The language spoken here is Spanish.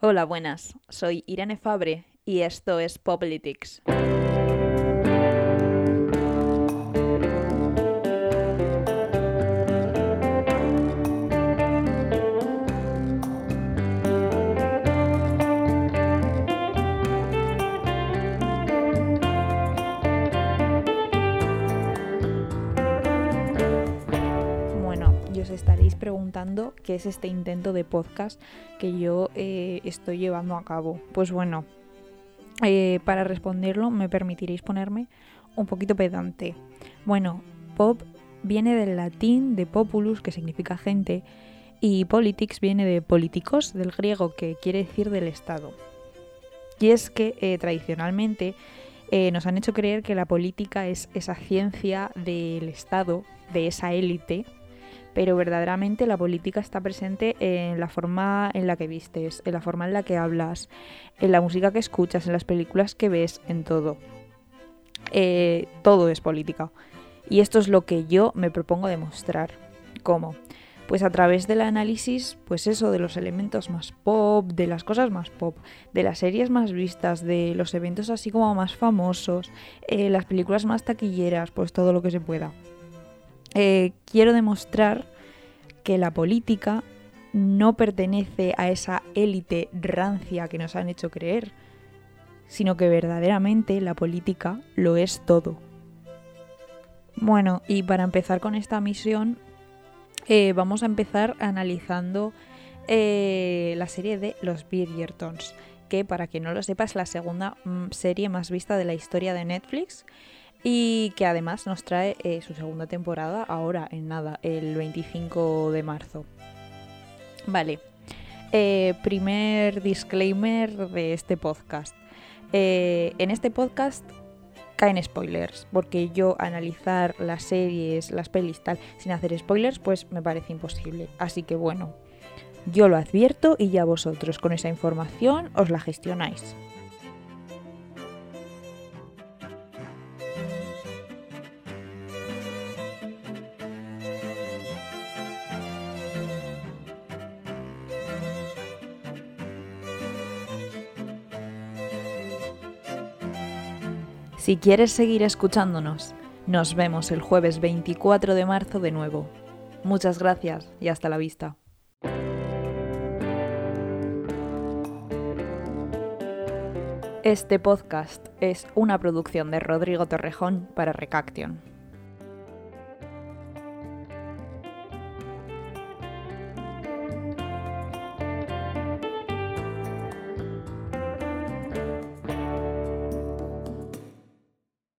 Hola, buenas. Soy Irene Fabre y esto es Politics. Estaréis preguntando qué es este intento de podcast que yo eh, estoy llevando a cabo. Pues bueno, eh, para responderlo me permitiréis ponerme un poquito pedante. Bueno, pop viene del latín de populus, que significa gente, y politics viene de políticos, del griego, que quiere decir del Estado. Y es que eh, tradicionalmente nos han hecho creer que la política es esa ciencia del Estado, de esa élite, pero verdaderamente la política está presente en la forma en la que vistes, en la forma en la que hablas, en la música que escuchas, en las películas que ves, en todo. Eh, todo es política. Y esto es lo que yo me propongo demostrar. ¿Cómo? Pues a través del análisis, pues eso, de los elementos más pop, de las cosas más pop, de las series más vistas, de los eventos así como más famosos, eh, las películas más taquilleras, pues todo lo que se pueda. Eh, quiero demostrar que la política no pertenece a esa élite rancia que nos han hecho creer, sino que verdaderamente la política lo es todo. Bueno, y para empezar con esta misión, eh, vamos a empezar analizando eh, la serie de Los Bridgertons, que para quien no lo sepa es la segunda mm, serie más vista de la historia de Netflix y que además nos trae eh, su segunda temporada ahora en nada, el 25 de marzo. Vale, eh, primer disclaimer de este podcast. Eh, en este podcast caen spoilers, porque yo analizar las series, las pelis tal, sin hacer spoilers, pues me parece imposible. Así que bueno, yo lo advierto y ya vosotros con esa información os la gestionáis. Si quieres seguir escuchándonos, nos vemos el jueves 24 de marzo de nuevo. Muchas gracias y hasta la vista. Este podcast es una producción de Rodrigo Torrejón para Recaction.